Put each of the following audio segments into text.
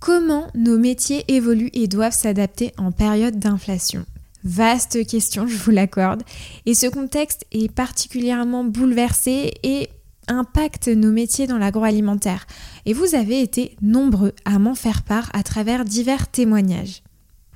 Comment nos métiers évoluent et doivent s'adapter en période d'inflation Vaste question, je vous l'accorde. Et ce contexte est particulièrement bouleversé et impacte nos métiers dans l'agroalimentaire. Et vous avez été nombreux à m'en faire part à travers divers témoignages.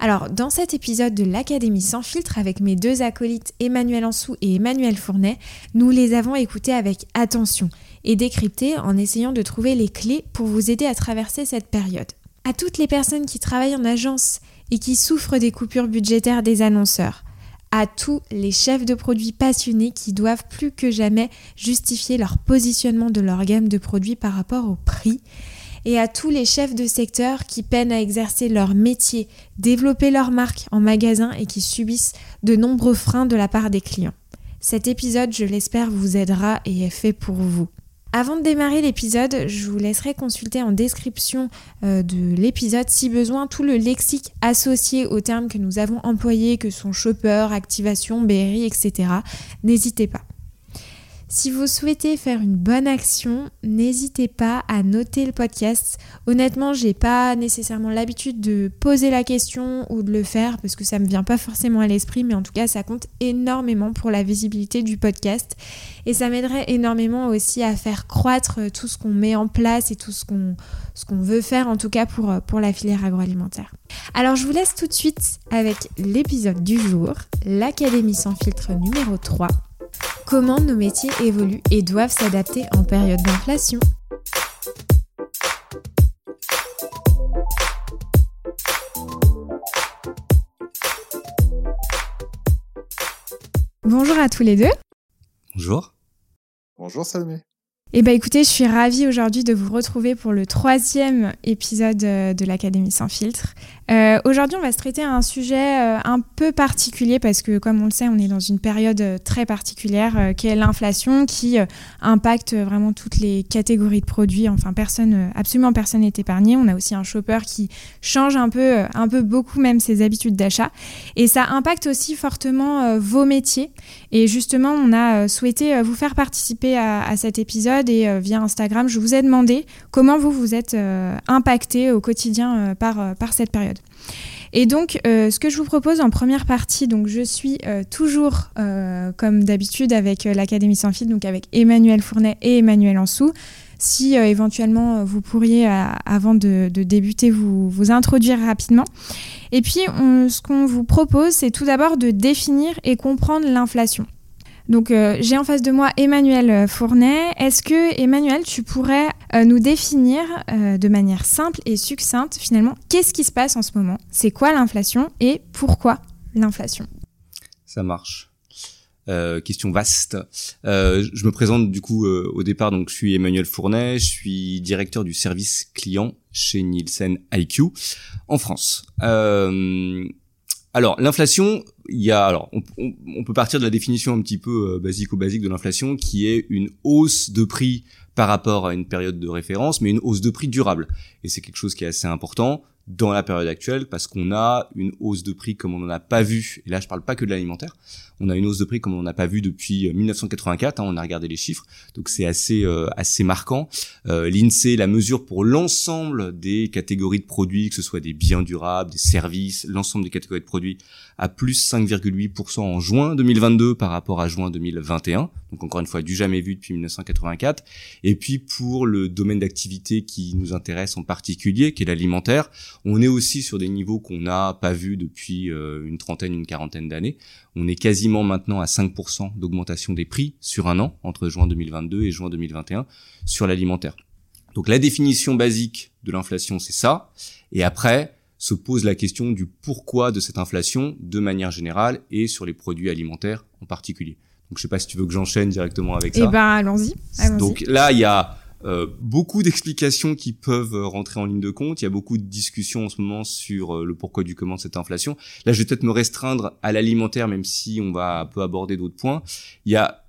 Alors, dans cet épisode de l'Académie sans filtre avec mes deux acolytes Emmanuel Ansou et Emmanuel Fournet, nous les avons écoutés avec attention et décryptés en essayant de trouver les clés pour vous aider à traverser cette période. À toutes les personnes qui travaillent en agence et qui souffrent des coupures budgétaires des annonceurs, à tous les chefs de produits passionnés qui doivent plus que jamais justifier leur positionnement de leur gamme de produits par rapport au prix, et à tous les chefs de secteur qui peinent à exercer leur métier, développer leur marque en magasin et qui subissent de nombreux freins de la part des clients. Cet épisode, je l'espère, vous aidera et est fait pour vous. Avant de démarrer l'épisode, je vous laisserai consulter en description euh, de l'épisode si besoin tout le lexique associé aux termes que nous avons employés, que sont shopper, activation, BRI, etc. N'hésitez pas. Si vous souhaitez faire une bonne action, n'hésitez pas à noter le podcast. Honnêtement, j'ai pas nécessairement l'habitude de poser la question ou de le faire parce que ça me vient pas forcément à l'esprit, mais en tout cas, ça compte énormément pour la visibilité du podcast et ça m'aiderait énormément aussi à faire croître tout ce qu'on met en place et tout ce qu'on veut faire en tout cas pour pour la filière agroalimentaire. Alors, je vous laisse tout de suite avec l'épisode du jour, l'Académie sans filtre numéro 3. Comment nos métiers évoluent et doivent s'adapter en période d'inflation Bonjour à tous les deux. Bonjour. Bonjour Salmé. Eh bien écoutez, je suis ravie aujourd'hui de vous retrouver pour le troisième épisode euh, de l'Académie sans filtre. Euh, aujourd'hui, on va se traiter un sujet euh, un peu particulier parce que, comme on le sait, on est dans une période très particulière qui est l'inflation qui impacte vraiment toutes les catégories de produits. Enfin, personne, absolument personne n'est épargné. On a aussi un shopper qui change un peu, un peu beaucoup même ses habitudes d'achat. Et ça impacte aussi fortement vos métiers. Et justement, on a souhaité vous faire participer à, à cet épisode et euh, via Instagram, je vous ai demandé comment vous vous êtes euh, impacté au quotidien euh, par, par cette période. Et donc, ce que je vous propose en première partie, donc je suis toujours comme d'habitude avec l'Académie sans fil, donc avec Emmanuel Fournet et Emmanuel Ansou. Si éventuellement vous pourriez, avant de, débuter, vous, vous introduire rapidement. Et puis, ce qu'on vous propose, c'est tout d'abord de définir et comprendre l'inflation. Donc euh, j'ai en face de moi Emmanuel euh, Fournet. Est-ce que Emmanuel, tu pourrais euh, nous définir de manière simple et succincte finalement qu'est-ce qui se passe en ce moment? C'est quoi l'inflation et pourquoi l'inflation? Ça marche. question vaste. je me présente du coup au départ, donc je suis Emmanuel Fournet, je suis directeur du service client chez Nielsen IQ en France. Alors l'inflation, il y a alors on, peut partir de la définition un petit peu euh, basique ou basique de l'inflation qui est une hausse de prix par rapport à une période de référence, mais une hausse de prix durable. Et c'est quelque chose qui est assez important dans la période actuelle parce qu'on a une hausse de prix comme on n'en a pas vu. Et là, je parle pas que de l'alimentaire. On a une hausse de prix comme on n'en a pas vu depuis 1984. Euh, hein, on a regardé les chiffres, donc c'est assez euh, assez marquant. Euh, L'Insee la mesure pour l'ensemble des catégories de produits, que ce soit des biens durables, des services, l'ensemble des catégories de produits, à plus 5,8% en juin 2022 par rapport à juin 2021. Donc encore une fois, du jamais vu depuis 1984. Et puis pour le domaine d'activité qui nous intéresse en particulier, qui est l'alimentaire, on est aussi sur des niveaux qu'on n'a pas vus depuis euh, une trentaine, une quarantaine d'années. On est quasiment maintenant à 5% d'augmentation des prix sur un an, entre juin 2022 et juin 2021, sur l'alimentaire. Donc la définition basique de l'inflation, c'est ça. Et après, se pose la question du pourquoi de cette inflation de manière générale et sur les produits alimentaires en particulier. Donc je sais pas si tu veux que j'enchaîne directement avec ça. Eh ben allons-y. Donc là il y a euh, beaucoup d'explications qui peuvent rentrer en ligne de compte. Il y a beaucoup de discussions en ce moment sur euh, le pourquoi du comment de cette inflation. Là, je vais peut-être me restreindre à l'alimentaire, même si on va un peu aborder d'autres points. Il y a,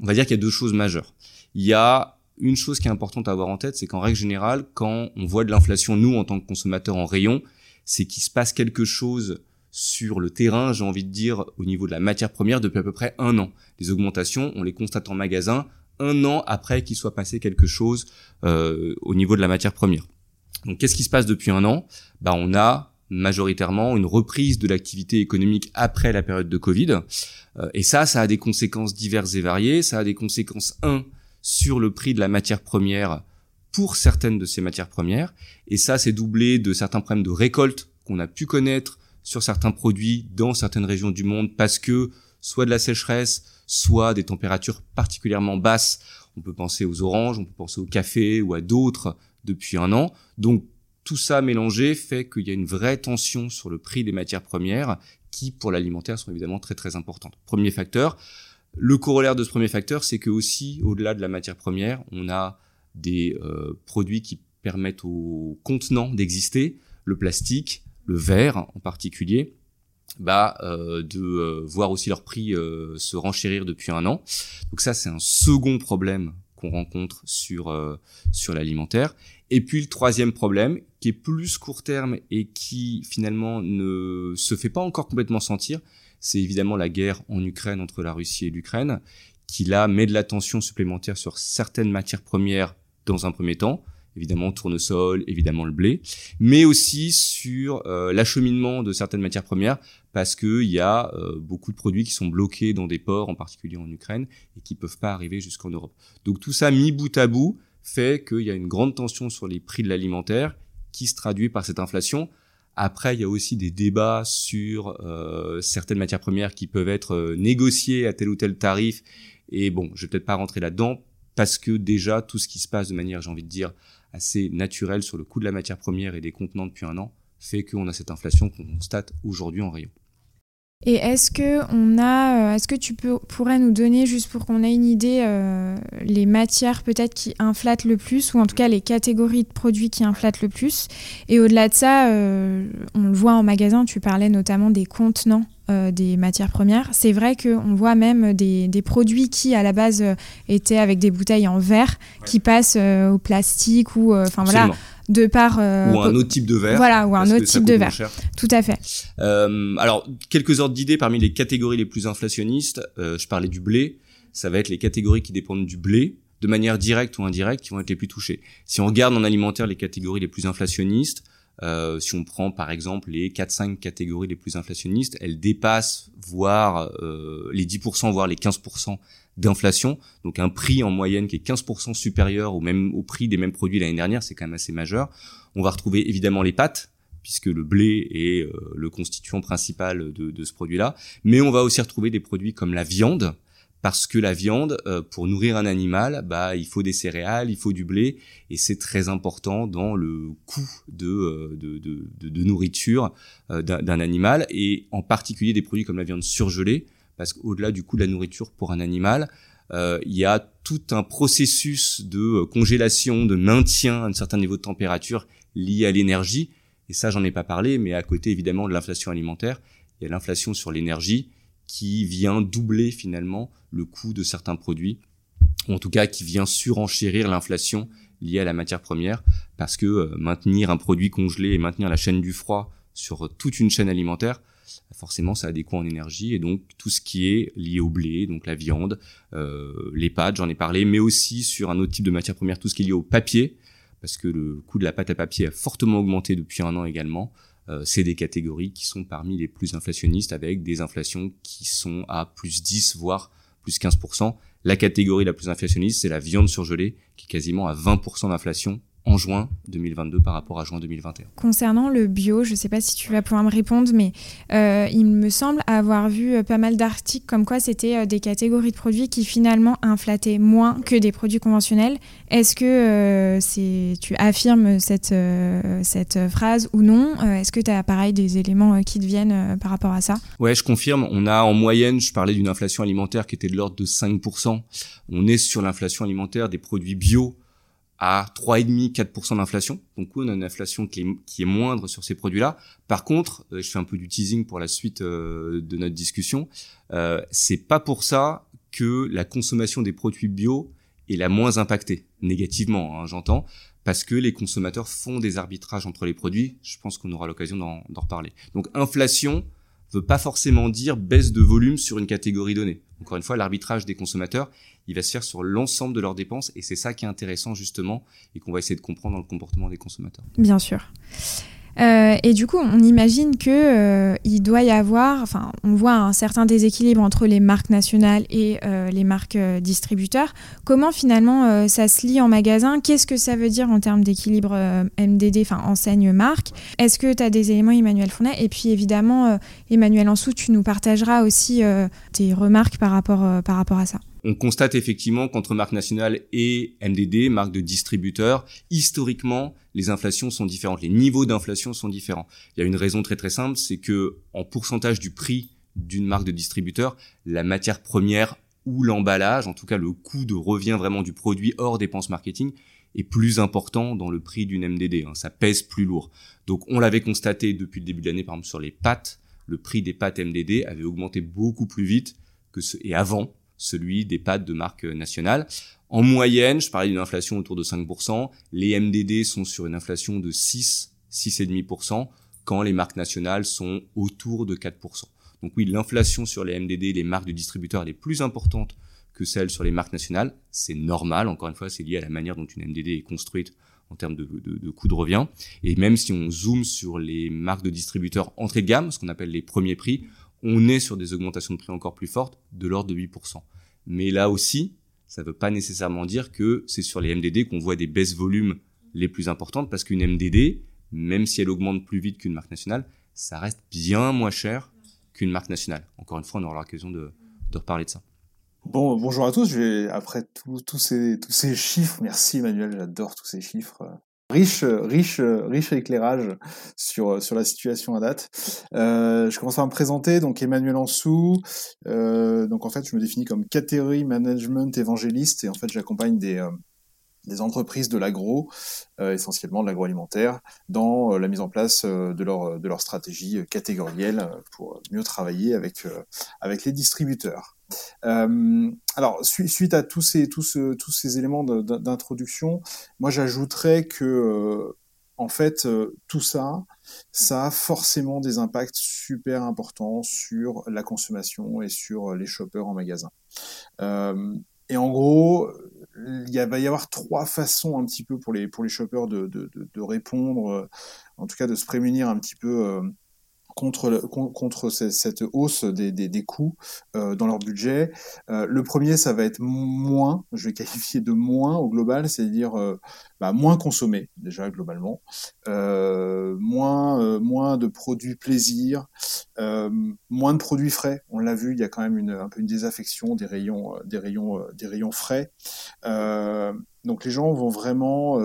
on va dire qu'il y a deux choses majeures. Il y a une chose qui est importante à avoir en tête, c'est qu'en règle générale, quand on voit de l'inflation, nous, en tant que consommateurs en rayon, c'est qu'il se passe quelque chose sur le terrain, j'ai envie de dire, au niveau de la matière première depuis à peu près un an. Les augmentations, on les constate en magasin, un an après qu'il soit passé quelque chose euh, au niveau de la matière première. Donc qu'est-ce qui se passe depuis un an? Bah on a majoritairement une reprise de l'activité économique après la période de Covid. Euh, et ça, ça a des conséquences diverses et variées. Ça a des conséquences, un, sur le prix de la matière première pour certaines de ces matières premières. Et ça, c'est doublé de certains problèmes de récolte qu'on a pu connaître sur certains produits dans certaines régions du monde parce que soit de la sécheresse, soit des températures particulièrement basses. On peut penser aux oranges, on peut penser au café ou à d'autres depuis un an. Donc tout ça mélangé fait qu'il y a une vraie tension sur le prix des matières premières qui, pour l'alimentaire, sont évidemment très très importantes. Premier facteur. Le corollaire de ce premier facteur, c'est que aussi, au-delà de la matière première, on a des euh, produits qui permettent aux contenants d'exister, le plastique, le verre en particulier, bah, euh, de euh, voir aussi leur prix se renchérir depuis un an. Donc ça, c'est un second problème qu'on rencontre sur sur l'alimentaire. Et puis le troisième problème, qui est plus court terme et qui finalement ne se fait pas encore complètement sentir, c'est évidemment la guerre en Ukraine entre la Russie et l'Ukraine, qui là met de la tension supplémentaire sur certaines matières premières dans un premier temps, évidemment tournesol, évidemment le blé, mais aussi sur euh, l'acheminement de certaines matières premières parce qu'il y a euh, beaucoup de produits qui sont bloqués dans des ports, en particulier en Ukraine, et qui peuvent pas arriver jusqu'en Europe. Donc tout ça mis bout à bout fait qu'il y a une grande tension sur les prix de l'alimentaire qui se traduit par cette inflation. Après, il y a aussi des débats sur euh, certaines matières premières qui peuvent être négociées à tel ou tel tarif. Et bon, je vais peut-être pas rentrer là-dedans parce que déjà tout ce qui se passe de manière, j'ai envie de dire, assez naturelle sur le coût de la matière première et des contenants depuis un an fait qu'on a cette inflation qu'on constate aujourd'hui en rayon. Et est-ce que on a, euh, est-ce que tu pourrais nous donner juste pour qu'on ait une idée euh, les matières peut-être qui inflatent le plus ou en tout cas les catégories de produits qui inflatent le plus? Et au-delà de ça, euh, on le voit en magasin. Tu parlais notamment des contenants euh, des matières premières. C'est vrai qu'on voit même des, des, produits qui, à la base, euh, étaient avec des bouteilles en verre, qui passent euh, au plastique ou, enfin voilà, de par... ou un autre type de verre. Voilà, ou un autre type de verre. Tout à fait. alors, quelques ordres d'idées parmi les catégories les plus inflationnistes. je parlais du blé. Ça va être les catégories qui dépendent du blé de manière directe ou indirecte qui vont être les plus touchées. Si on regarde en alimentaire les catégories les plus inflationnistes, euh, si on prend par exemple les 4-5 catégories les plus inflationnistes, elles dépassent voire euh, les 10%, voire les 15% d'inflation. Donc un prix en moyenne qui est 15% supérieur au même au prix des mêmes produits l'année dernière, c'est quand même assez majeur. On va retrouver évidemment les pâtes, puisque le blé est euh, le constituant principal de, de ce produit-là. Mais on va aussi retrouver des produits comme la viande, parce que la viande, euh, pour nourrir un animal, bah il faut des céréales, il faut du blé, et c'est très important dans le coût de euh, de, de, de, nourriture euh, d'un animal, et en particulier des produits comme la viande surgelée, parce qu'au-delà du coût de la nourriture pour un animal, il y a tout un processus de congélation, de maintien à un certain niveau de température lié à l'énergie, et ça j'en ai pas parlé, mais à côté évidemment de l'inflation alimentaire, il y a l'inflation sur l'énergie qui vient doubler finalement le coût de certains produits, ou en tout cas qui vient surenchérir l'inflation liée à la matière première, parce que euh, maintenir un produit congelé et maintenir la chaîne du froid sur toute une chaîne alimentaire, forcément ça a des coûts en énergie et donc tout ce qui est lié au blé, donc la viande, euh, les pâtes, j'en ai parlé, mais aussi sur un autre type de matière première, tout ce qui est lié au papier, parce que le coût de la pâte à papier a fortement augmenté depuis un an également. Euh, c'est des catégories qui sont parmi les plus inflationnistes avec des inflations qui sont à plus 10 voire plus 15%. La catégorie la plus inflationniste, c'est la viande surgelée qui est quasiment à 20% d'inflation en juin 2022 par rapport à juin 2021. Concernant le bio, je ne sais pas si tu vas pouvoir me répondre, mais euh, il me semble avoir vu euh, pas mal d'articles comme quoi c'était euh, des catégories de produits qui finalement inflataient moins que des produits conventionnels. Est-ce que c'est, tu affirmes cette, cette phrase ou non? Est-ce que tu as pareil des éléments qui te viennent par rapport à ça? Ouais, je confirme. On a en moyenne, je parlais d'une inflation alimentaire qui était de l'ordre de 5%. On est sur l'inflation alimentaire des produits bio à 3,5-4% d'inflation. Donc on a une inflation qui est, qui est moindre sur ces produits-là. Par contre, euh, je fais un peu du teasing pour la suite euh, de notre discussion. Euh, c'est pas pour ça que la consommation des produits bio est la moins impactée négativement, hein, j'entends, parce que les consommateurs font des arbitrages entre les produits. Je pense qu'on aura l'occasion d'en reparler. Donc inflation, veut pas forcément dire baisse de volume sur une catégorie donnée. Encore une fois, l'arbitrage des consommateurs, il va se faire sur l'ensemble de leurs dépenses et c'est ça qui est intéressant justement et qu'on va essayer de comprendre dans le comportement des consommateurs. Bien sûr. Euh, et du coup, on imagine que euh, il doit y avoir, enfin, on voit un certain déséquilibre entre les marques nationales et euh, les marques distributeurs. Comment finalement ça se lie en magasin? Qu'est-ce que ça veut dire en termes d'équilibre MDD, enfin enseigne marque? Est-ce que tu as des éléments, Emmanuel Fournet? Et puis évidemment, Emmanuel Ansou, tu nous partageras aussi tes remarques par rapport, par rapport à ça on constate effectivement qu'entre marque nationale et MDD, marque de distributeur, historiquement, les inflations sont différentes, les niveaux d'inflation sont différents. Il y a une raison très très simple, c'est que en pourcentage du prix d'une marque de distributeur, la matière première ou l'emballage, en tout cas le coût de revient vraiment du produit hors dépenses marketing, est plus important dans le prix d'une MDD. Hein. ça pèse plus lourd. Donc on l'avait constaté depuis le début de l'année, par exemple sur les pâtes, le prix des pâtes MDD avait augmenté beaucoup plus vite que ce, et avant celui des pâtes de marque nationale. En moyenne, je parlais d'une inflation autour de 5%, les MDD sont sur une inflation de 6, 6,5%, quand les marques nationales sont autour de 4%. Donc oui, l'inflation sur les MDD, les marques de distributeurs, elle est plus importante que celle sur les marques nationales. C'est normal, encore une fois, c'est lié à la manière dont une MDD est construite en termes de, de, de coût de revient. Et même si on zoome sur les marques de distributeurs entrée de gamme, ce qu'on appelle les premiers prix, on est sur des augmentations de prix encore plus fortes, de l'ordre de 8%. Mais là aussi, ça ne veut pas nécessairement dire que c'est sur les MDD qu'on voit des baisses volumes les plus importantes, parce qu'une MDD, même si elle augmente plus vite qu'une marque nationale, ça reste bien moins cher qu'une marque nationale. Encore une fois, on aura l'occasion de, de reparler de ça. Bon, bonjour à tous. Après tous ces, tous ces chiffres, merci Emmanuel, j'adore tous ces chiffres riche, riche, riche éclairage sur sur la situation à date. Euh, je commence par me présenter. Donc Emmanuel Ansou. Euh, donc en fait, je me définis comme catégorie management évangéliste et en fait, j'accompagne des euh, des entreprises de l'agro, essentiellement de l'agroalimentaire, dans la mise en place de leur de leur stratégie catégorielle pour mieux travailler avec avec les distributeurs. Euh, alors, suite à tous ces, tous, tous ces éléments d'introduction, moi j'ajouterais que, euh, en fait, euh, tout ça, ça a forcément des impacts super importants sur la consommation et sur les shoppers en magasin. et en gros, il va y avoir trois façons un petit peu pour les, pour les shoppers de, de, de répondre, en tout cas de se prémunir un petit peu contre, cette hausse des, coûts euh, dans leur budget. Euh, le premier, ça va être moins, je vais qualifier de moins au global, c'est-à-dire euh, bah, moins consommer déjà globalement, moins moins de produits plaisir, moins de produits frais. On l'a vu, il y a quand même une, un peu une désaffection des rayons des rayons des rayons frais. Donc les gens vont vraiment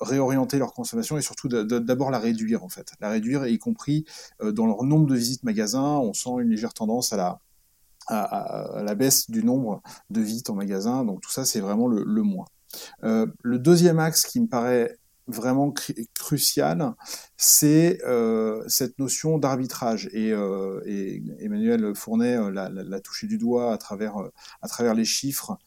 réorienter leur consommation et surtout d'abord la réduire en fait, la réduire y compris dans leur nombre de visites magasins. On sent une légère tendance à la baisse du nombre de visites en magasin. Donc tout ça, c'est vraiment le, moins. Euh, le deuxième axe qui me paraît vraiment crucial, c'est euh, cette notion d'arbitrage. Et, euh, Emmanuel Fournet euh, l'a touché du doigt à travers, les chiffres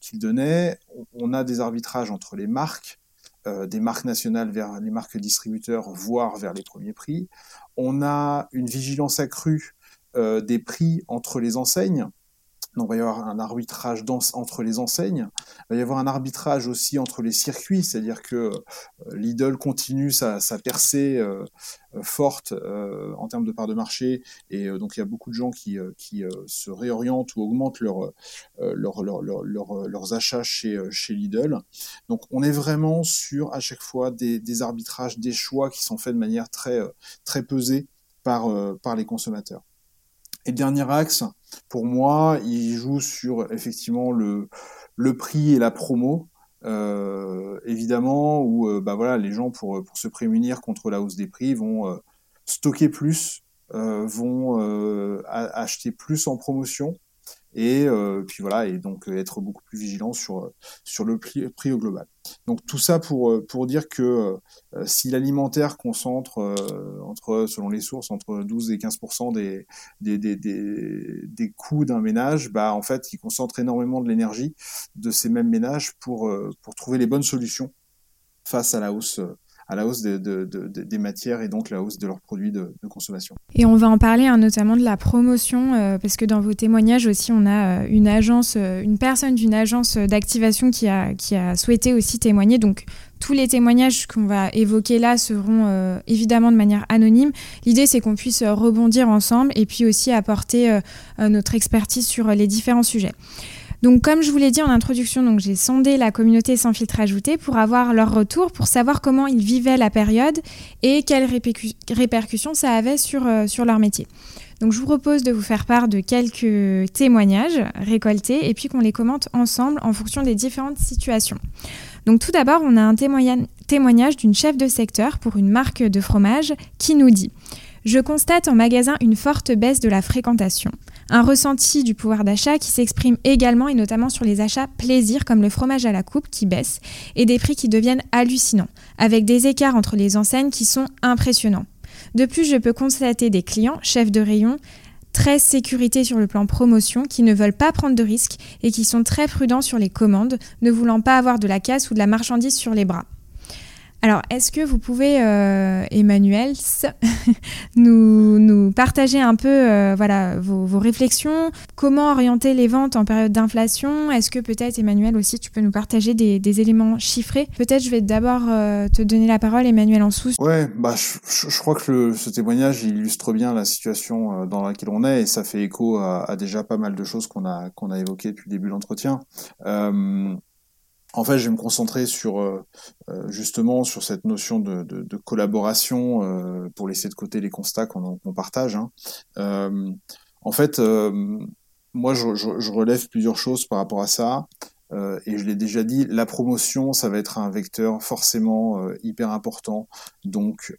qu'il donnait. On a des arbitrages entre les marques, des marques nationales vers les marques distributeurs, voire vers les premiers prix. On a une vigilance accrue des prix entre les enseignes. Il va y avoir un arbitrage entre les enseignes. Il va y avoir un arbitrage aussi entre les circuits, c'est-à-dire que euh, Lidl continue sa, percée euh, euh, forte en termes de part de marché, et donc il y a beaucoup de gens qui, se réorientent ou augmentent leur, leur, leur, leurs achats chez, Lidl. Donc on est vraiment sur à chaque fois des, arbitrages, des choix qui sont faits de manière très, pesée par les consommateurs. Et dernier axe, pour moi, il joue sur effectivement le, le prix et la promo. Euh, évidemment, où euh, bah voilà, les gens pour, pour se prémunir contre la hausse des prix vont euh, stocker plus, vont acheter plus en promotion et euh, puis voilà et donc euh, être beaucoup plus vigilant sur euh, sur le prix, prix au global. Donc tout ça pour pour dire que si l'alimentaire concentre entre selon les sources entre 12 et 15 des des, des, des, des coûts d'un ménage, bah en fait il concentre énormément de l'énergie de ces mêmes ménages pour pour trouver les bonnes solutions face à la hausse à la hausse des matières et donc la hausse de leurs produits de, consommation. Et on va en parler hein, notamment de la promotion, euh, parce que dans vos témoignages aussi, on a une agence, une personne d'une agence d'activation qui a souhaité aussi témoigner. Donc tous les témoignages qu'on va évoquer là seront évidemment de manière anonyme. L'idée, c'est qu'on puisse rebondir ensemble et puis aussi apporter notre expertise sur les différents sujets. Donc, comme je vous l'ai dit en introduction, donc j'ai sondé la communauté sans filtre ajouté pour avoir leur retour, pour savoir comment ils vivaient la période et quelles répercussions ça avait sur, euh, sur leur métier. Donc, je vous propose de vous faire part de quelques témoignages récoltés et puis qu'on les commente ensemble en fonction des différentes situations. Donc, tout d'abord, on a un témoignage d'une chef de secteur pour une marque de fromage qui nous dit Je constate en magasin une forte baisse de la fréquentation. Un ressenti du pouvoir d'achat qui s'exprime également et notamment sur les achats plaisir comme le fromage à la coupe qui baisse et des prix qui deviennent hallucinants, avec des écarts entre les enseignes qui sont impressionnants. De plus, je peux constater des clients, chefs de rayon, très sécurité sur le plan promotion, qui ne veulent pas prendre de risques et qui sont très prudents sur les commandes, ne voulant pas avoir de la casse ou de la marchandise sur les bras. Alors, est-ce que vous pouvez, euh, Emmanuel, nous, partager un peu euh, voilà, vos, réflexions? Comment orienter les ventes en période d'inflation? Est-ce que peut-être, Emmanuel, aussi, tu peux nous partager des, éléments chiffrés? Peut-être je vais d'abord euh, te donner la parole, Emmanuel Ansous. Ouais, bah, je, crois que ce témoignage illustre bien la situation dans laquelle on est et ça fait écho à, déjà pas mal de choses qu'on a, qu'on a évoquées depuis le début de l'entretien. En fait, je vais me concentrer sur euh, euh, justement sur cette notion de, collaboration euh, pour laisser de côté les constats qu'on partage. Hein. en fait, moi, je, relève plusieurs choses par rapport à ça. et je l'ai déjà dit, la promotion, ça va être un vecteur forcément hyper important. Donc,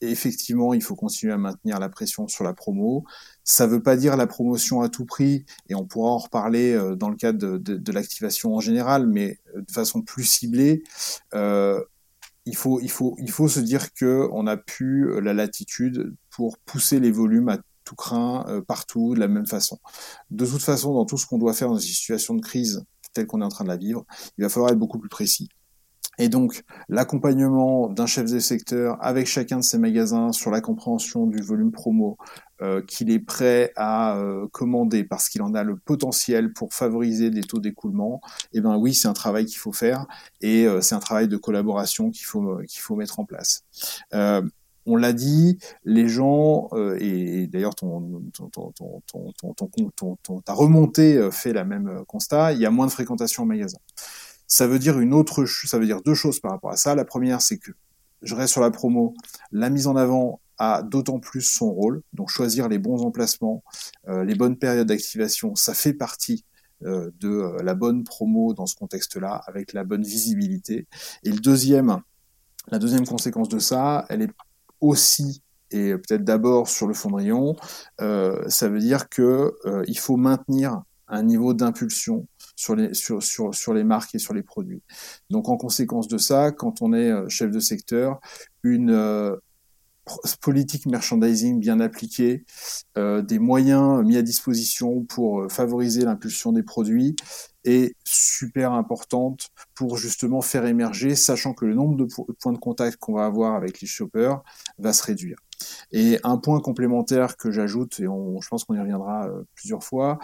effectivement, il faut continuer à maintenir la pression sur la promo. Ça ne veut pas dire la promotion à tout prix, et on pourra en reparler euh, dans le cadre de, l'activation en général, mais euh, de façon plus ciblée. Euh, il faut, se dire que on a pu la latitude pour pousser les volumes à tout craint partout de la même façon. De toute façon, dans tout ce qu'on doit faire dans une situation de crise telle qu'on est en train de la vivre, il va falloir être beaucoup plus précis. Et donc, l'accompagnement d'un chef de secteur avec chacun de ses magasins sur la compréhension du volume promo euh, qu'il est prêt à euh, commander parce qu'il en a le potentiel pour favoriser des taux d'écoulement, eh ben oui, c'est un travail qu'il faut faire et euh, c'est un travail de collaboration qu'il faut qu'il faut mettre en place. on l'a dit, les gens, et, d'ailleurs ton, ton, ton, ton, ta remontée fait la même constat, il y a moins de fréquentation au magasin. Ça veut dire une autre, ça veut dire deux choses par rapport à ça. La première, c'est que je reste sur la promo. La mise en avant a d'autant plus son rôle. Donc choisir les bons emplacements, euh, les bonnes périodes d'activation, ça fait partie euh, de euh, la bonne promo dans ce contexte-là, avec la bonne visibilité. Et le deuxième, la deuxième conséquence de ça, elle est aussi et peut-être d'abord sur le fondrion, ça veut dire que il faut maintenir un niveau d'impulsion sur les, sur, sur, sur les marques et sur les produits. Donc en conséquence de ça, quand on est euh, chef de secteur, une euh, politique merchandising bien appliquée, euh, des moyens mis à disposition pour favoriser l'impulsion des produits est super importante pour justement faire émerger, sachant que le nombre de points de contact qu'on va avoir avec les shoppers va se réduire. Et un point complémentaire que j'ajoute, et on, je pense qu'on y reviendra plusieurs fois,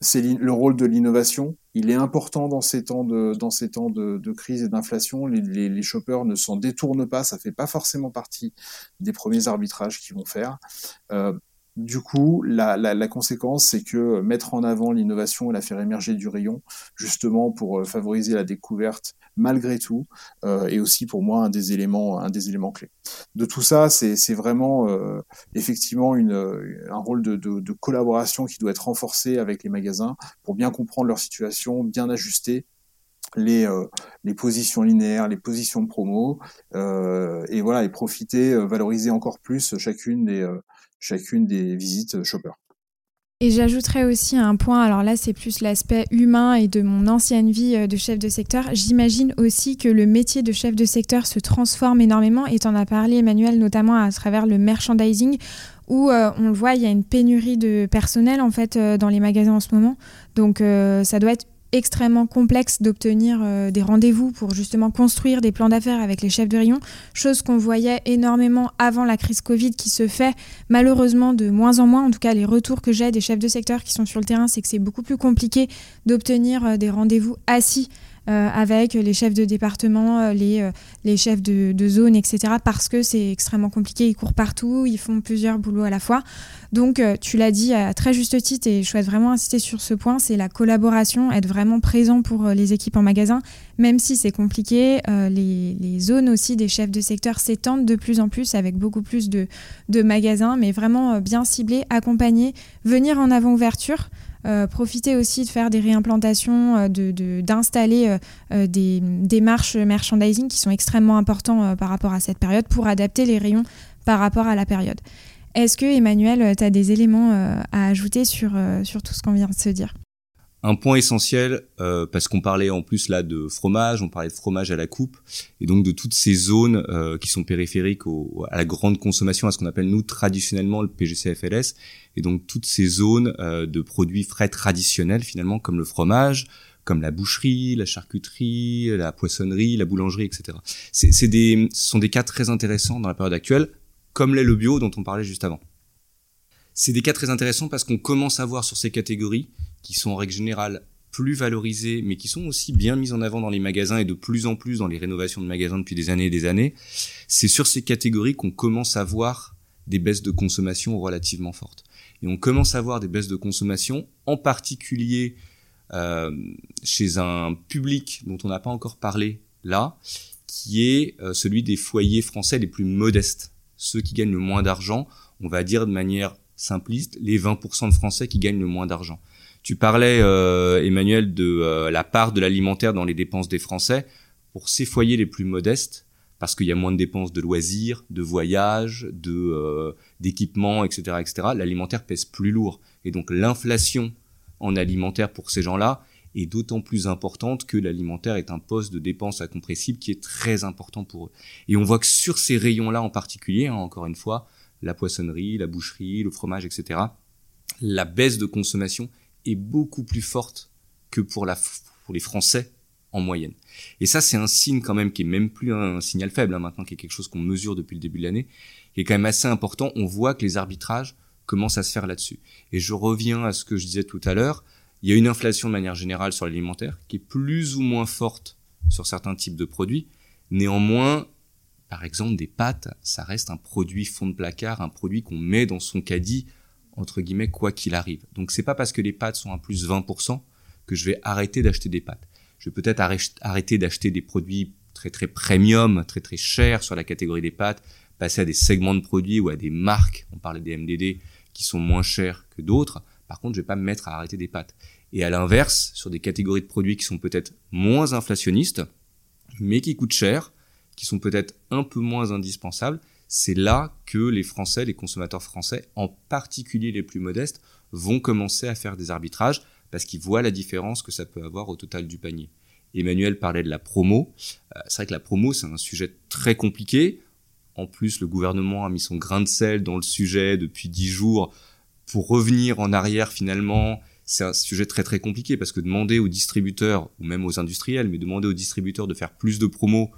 c'est le rôle de l'innovation. Il est important dans ces temps de, crise et d'inflation. Les, shoppers ne s'en détournent pas. Ça fait pas forcément partie des premiers arbitrages qu'ils vont faire. Euh, du coup, la, la, la conséquence, c'est que mettre en avant l'innovation et la faire émerger du rayon, justement pour euh, favoriser la découverte malgré tout, euh, est aussi pour moi un des éléments, clés. De tout ça, c'est vraiment euh, effectivement une, un rôle de, collaboration qui doit être renforcé avec les magasins pour bien comprendre leur situation, bien ajuster les, euh, positions linéaires, les positions promo, euh, et voilà, et profiter, euh, valoriser encore plus chacune des, chacune des visites shopper. Et j'ajouterais aussi un point, alors là c'est plus l'aspect humain et de mon ancienne vie de chef de secteur. J'imagine aussi que le métier de chef de secteur se transforme énormément et en as parlé Emmanuel notamment à travers le merchandising où on le voit, il y a une pénurie de personnel en fait dans les magasins en ce moment. Donc ça doit être extrêmement complexe d'obtenir euh, des rendez-vous pour justement construire des plans d'affaires avec les chefs de rayon, chose qu'on voyait énormément avant la crise Covid qui se fait malheureusement de moins en moins. En tout cas, les retours que j'ai des chefs de secteur qui sont sur le terrain, c'est que c'est beaucoup plus compliqué d'obtenir euh, des rendez-vous assis avec les chefs de département, euh, les, euh, les chefs de, de, zone, etc. Parce que c'est extrêmement compliqué, ils courent partout, ils font plusieurs boulots à la fois. Donc tu l'as dit à très juste titre et je souhaite vraiment insister sur ce point, c'est la collaboration, être vraiment présent pour les équipes en magasin, même si c'est compliqué. les, les, zones aussi des chefs de secteur s'étendent de plus en plus avec beaucoup plus de, de magasins, mais vraiment bien ciblés, accompagnés, venir en avant-ouverture. Euh, profiter aussi de faire des réimplantations, euh, d'installer euh, des démarches merchandising qui sont extrêmement importants par rapport à cette période pour adapter les rayons par rapport à la période. Est-ce que, Emmanuel, tu as des éléments à ajouter sur tout ce qu'on vient de se dire? Un point essentiel euh, parce qu'on parlait en plus là de fromage, on parlait de fromage à la coupe et donc de toutes ces zones euh, qui sont périphériques au, à la grande consommation, à ce qu'on appelle nous traditionnellement le PGCFLS et donc toutes ces zones euh, de produits frais traditionnels finalement comme le fromage, comme la boucherie, la charcuterie, la poissonnerie, la boulangerie, etc. C'est des, ce sont des cas très intéressants dans la période actuelle, comme l'est le bio dont on parlait juste avant. C'est des cas très intéressants parce qu'on commence à voir sur ces catégories qui sont en règle générale plus valorisées, mais qui sont aussi bien mises en avant dans les magasins et de plus en plus dans les rénovations de magasins depuis des années et des années, c'est sur ces catégories qu'on commence à voir des baisses de consommation relativement fortes. Et on commence à voir des baisses de consommation, en particulier euh, chez un public dont on n'a pas encore parlé là, qui est euh, celui des foyers français les plus modestes, ceux qui gagnent le moins d'argent, on va dire de manière simpliste, les 20% de Français qui gagnent le moins d'argent. Tu parlais, euh, Emmanuel, de euh, la part de l'alimentaire dans les dépenses des Français. Pour ces foyers les plus modestes, parce qu'il y a moins de dépenses de loisirs, de voyages, de euh, d'équipements, etc., etc. L'alimentaire pèse plus lourd, et donc l'inflation en alimentaire pour ces gens-là est d'autant plus importante que l'alimentaire est un poste de dépense incompressible qui est très important pour eux. Et on voit que sur ces rayons-là en particulier, hein, encore une fois, la poissonnerie, la boucherie, le fromage, etc., la baisse de consommation est beaucoup plus forte que pour, les Français en moyenne. Et ça, c'est un signe quand même qui est même plus un signal faible hein, maintenant, qui est quelque chose qu'on mesure depuis le début de l'année, qui est quand même assez important. On voit que les arbitrages commencent à se faire là-dessus. Et je reviens à ce que je disais tout à l'heure. Il y a une inflation de manière générale sur l'alimentaire qui est plus ou moins forte sur certains types de produits. Néanmoins, par exemple, des pâtes, ça reste un produit fond de placard, un produit qu'on met dans son caddie entre guillemets, quoi qu'il arrive. Donc c'est pas parce que les pâtes sont à plus 20% que je vais arrêter d'acheter des pâtes. Je vais peut-être arrêter d'acheter des produits très très premium, très très chers sur la catégorie des pâtes, passer à des segments de produits ou à des marques, on parlait des MDD, qui sont moins chers que d'autres. Par contre, je vais pas me mettre à arrêter des pâtes. Et à l'inverse, sur des catégories de produits qui sont peut-être moins inflationnistes, mais qui coûtent cher, qui sont peut-être un peu moins indispensables, c'est là que les Français, les consommateurs français, en particulier les plus modestes, vont commencer à faire des arbitrages parce qu'ils voient la différence que ça peut avoir au total du panier. Emmanuel parlait de la promo. Euh, c'est vrai que la promo, c'est un sujet très compliqué. En plus, le gouvernement a mis son grain de sel dans le sujet depuis dix jours pour revenir en arrière finalement. C'est un sujet très très compliqué parce que demander aux distributeurs ou même aux industriels, mais demander aux distributeurs de faire plus de promos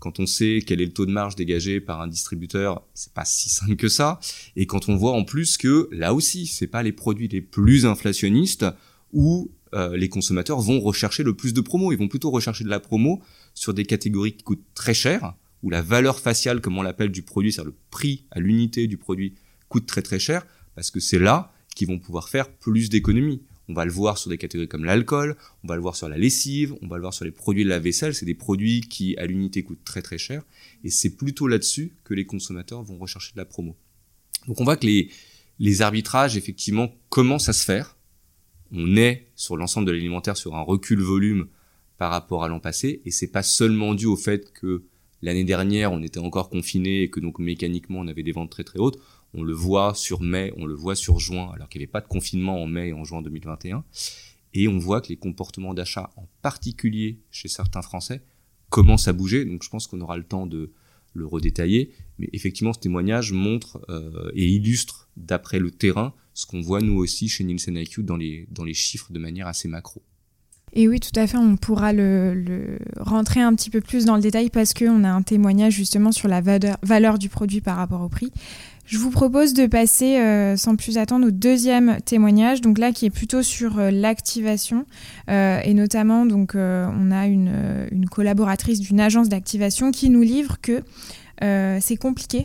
quand on sait quel est le taux de marge dégagé par un distributeur, c'est pas si simple que ça. Et quand on voit en plus que là aussi, c'est pas les produits les plus inflationnistes où euh, les consommateurs vont rechercher le plus de promo. Ils vont plutôt rechercher de la promo sur des catégories qui coûtent très cher, où la valeur faciale, comme on l'appelle, du produit, c'est-à-dire le prix à l'unité du produit, coûte très très cher, parce que c'est là qu'ils vont pouvoir faire plus d'économies. On va le voir sur des catégories comme l'alcool, on va le voir sur la lessive, on va le voir sur les produits de la vaisselle. C'est des produits qui, à l'unité, coûtent très très cher. Et c'est plutôt là-dessus que les consommateurs vont rechercher de la promo. Donc on voit que les, arbitrages, effectivement, commencent à se faire. On est, sur l'ensemble de l'alimentaire, sur un recul volume par rapport à l'an passé. Et c'est pas seulement dû au fait que l'année dernière, on était encore confiné et que donc mécaniquement, on avait des ventes très très hautes. On le voit sur mai, on le voit sur juin, alors qu'il n'y avait pas de confinement en mai et en juin 2021. Et on voit que les comportements d'achat, en particulier chez certains Français, commencent à bouger. Donc je pense qu'on aura le temps de le redétailler. Mais effectivement, ce témoignage montre euh, et illustre, d'après le terrain, ce qu'on voit nous aussi chez Nielsen IQ dans les, dans les chiffres de manière assez macro. Et oui, tout à fait, on pourra le, rentrer un petit peu plus dans le détail parce qu'on a un témoignage justement sur la valeur, du produit par rapport au prix. Je vous propose de passer euh, sans plus attendre au deuxième témoignage, donc là qui est plutôt sur euh, l'activation euh, et notamment donc on a une, collaboratrice d'une agence d'activation qui nous livre que c'est compliqué